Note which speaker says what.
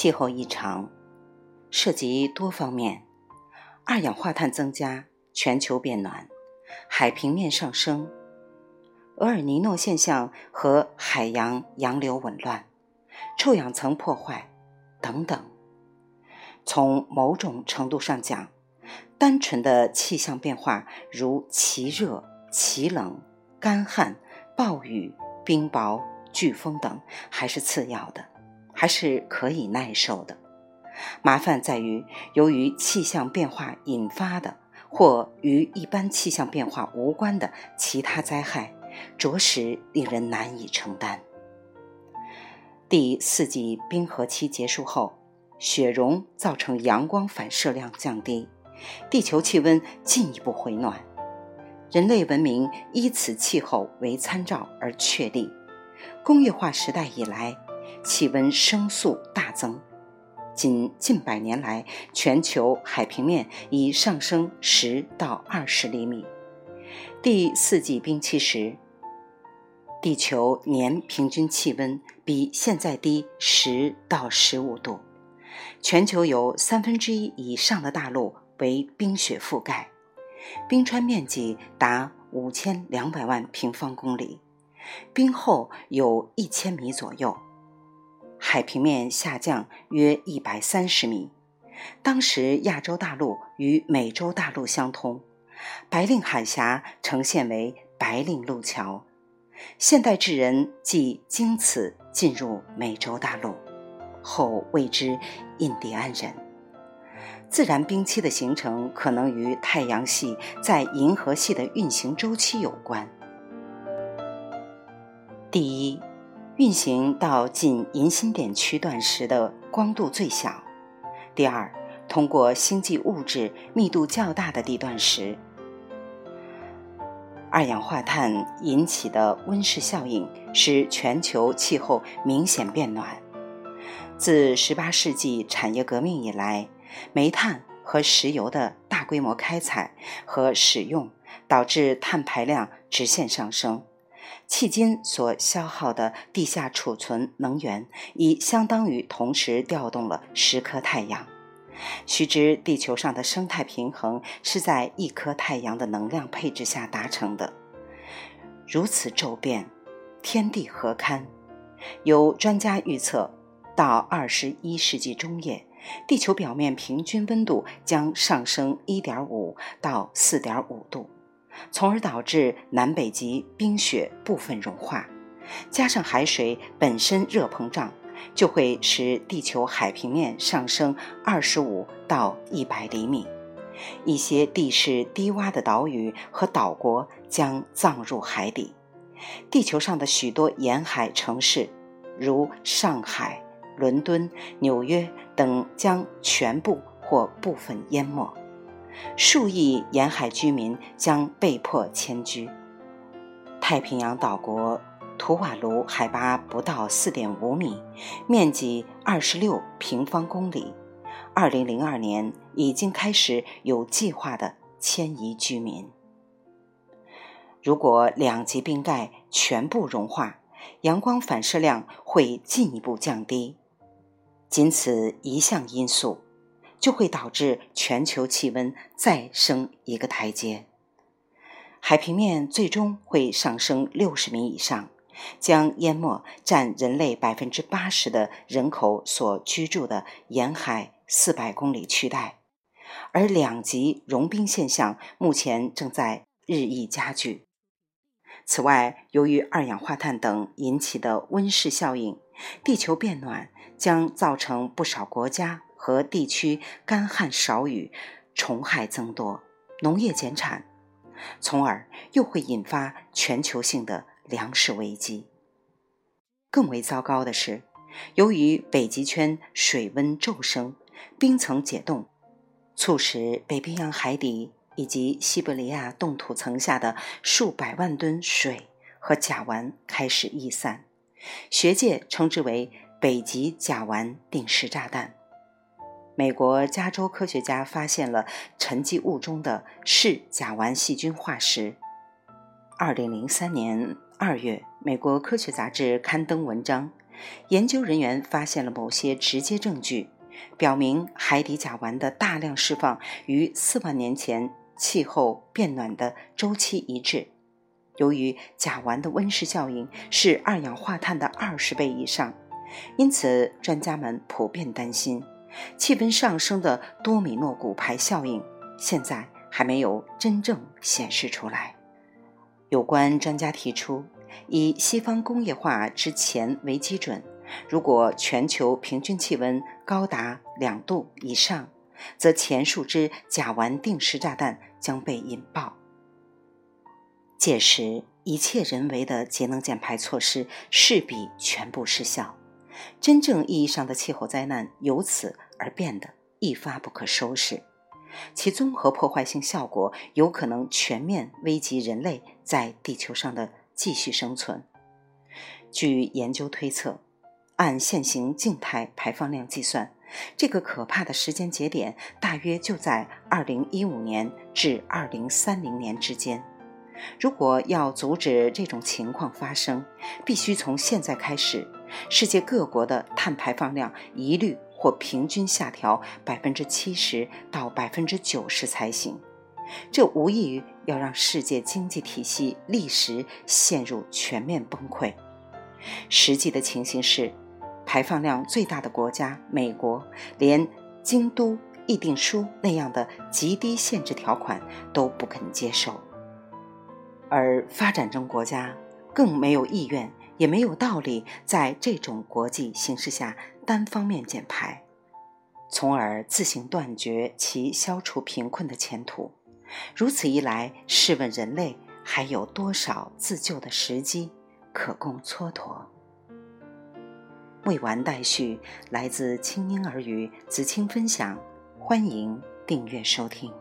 Speaker 1: 气候异常涉及多方面：二氧化碳增加、全球变暖、海平面上升、厄尔尼诺现象和海洋洋流紊乱、臭氧层破坏等等。从某种程度上讲，单纯的气象变化，如奇热、奇冷、干旱、暴雨、冰雹、飓风等，还是次要的，还是可以耐受的。麻烦在于，由于气象变化引发的，或与一般气象变化无关的其他灾害，着实令人难以承担。第四季冰河期结束后，雪融造成阳光反射量降低。地球气温进一步回暖，人类文明依此气候为参照而确立。工业化时代以来，气温升速大增，仅近百年来，全球海平面已上升十到二十厘米。第四纪冰期时，地球年平均气温比现在低十到十五度，全球有三分之一以上的大陆。为冰雪覆盖，冰川面积达五千两百万平方公里，冰厚有一千米左右，海平面下降约一百三十米。当时亚洲大陆与美洲大陆相通，白令海峡呈现为白令路桥，现代智人即经此进入美洲大陆，后谓之印第安人。自然冰期的形成可能与太阳系在银河系的运行周期有关。第一，运行到近银心点区段时的光度最小；第二，通过星际物质密度较大的地段时。二氧化碳引起的温室效应使全球气候明显变暖。自18世纪产业革命以来。煤炭和石油的大规模开采和使用，导致碳排量直线上升。迄今所消耗的地下储存能源，已相当于同时调动了十颗太阳。须知，地球上的生态平衡是在一颗太阳的能量配置下达成的。如此骤变，天地何堪？有专家预测，到二十一世纪中叶。地球表面平均温度将上升1.5到4.5度，从而导致南北极冰雪部分融化，加上海水本身热膨胀，就会使地球海平面上升25到100厘米。一些地势低洼的岛屿和岛国将葬入海底，地球上的许多沿海城市，如上海。伦敦、纽约等将全部或部分淹没，数亿沿海居民将被迫迁居。太平洋岛国图瓦卢海拔不到4.5米，面积26平方公里，2002年已经开始有计划的迁移居民。如果两极冰盖全部融化，阳光反射量会进一步降低。仅此一项因素，就会导致全球气温再升一个台阶，海平面最终会上升六十米以上，将淹没占人类百分之八十的人口所居住的沿海四百公里区带，而两极融冰现象目前正在日益加剧。此外，由于二氧化碳等引起的温室效应，地球变暖。将造成不少国家和地区干旱少雨、虫害增多、农业减产，从而又会引发全球性的粮食危机。更为糟糕的是，由于北极圈水温骤升、冰层解冻，促使北冰洋海底以及西伯利亚冻土层下的数百万吨水和甲烷开始逸散，学界称之为。北极甲烷定时炸弹。美国加州科学家发现了沉积物中的嗜甲烷细菌化石。二零零三年二月，美国科学杂志刊登文章，研究人员发现了某些直接证据，表明海底甲烷的大量释放与四万年前气候变暖的周期一致。由于甲烷的温室效应是二氧化碳的二十倍以上，因此专家们普遍担心，气温上升的多米诺骨牌效应现在还没有真正显示出来。有关专家提出，以西方工业化之前为基准，如果全球平均气温高达两度以上，则前述之甲烷定时炸弹将被引爆。届时，一切人为的节能减排措施势必全部失效，真正意义上的气候灾难由此而变得一发不可收拾。其综合破坏性效果有可能全面危及人类在地球上的继续生存。据研究推测，按现行静态排放量计算，这个可怕的时间节点大约就在2015年至2030年之间。如果要阻止这种情况发生，必须从现在开始，世界各国的碳排放量一律。或平均下调百分之七十到百分之九十才行，这无异于要让世界经济体系立时陷入全面崩溃。实际的情形是，排放量最大的国家美国，连京都议定书那样的极低限制条款都不肯接受，而发展中国家更没有意愿。也没有道理在这种国际形势下单方面减排，从而自行断绝其消除贫困的前途。如此一来，试问人类还有多少自救的时机可供蹉跎？未完待续，来自清音儿语子青分享，欢迎订阅收听。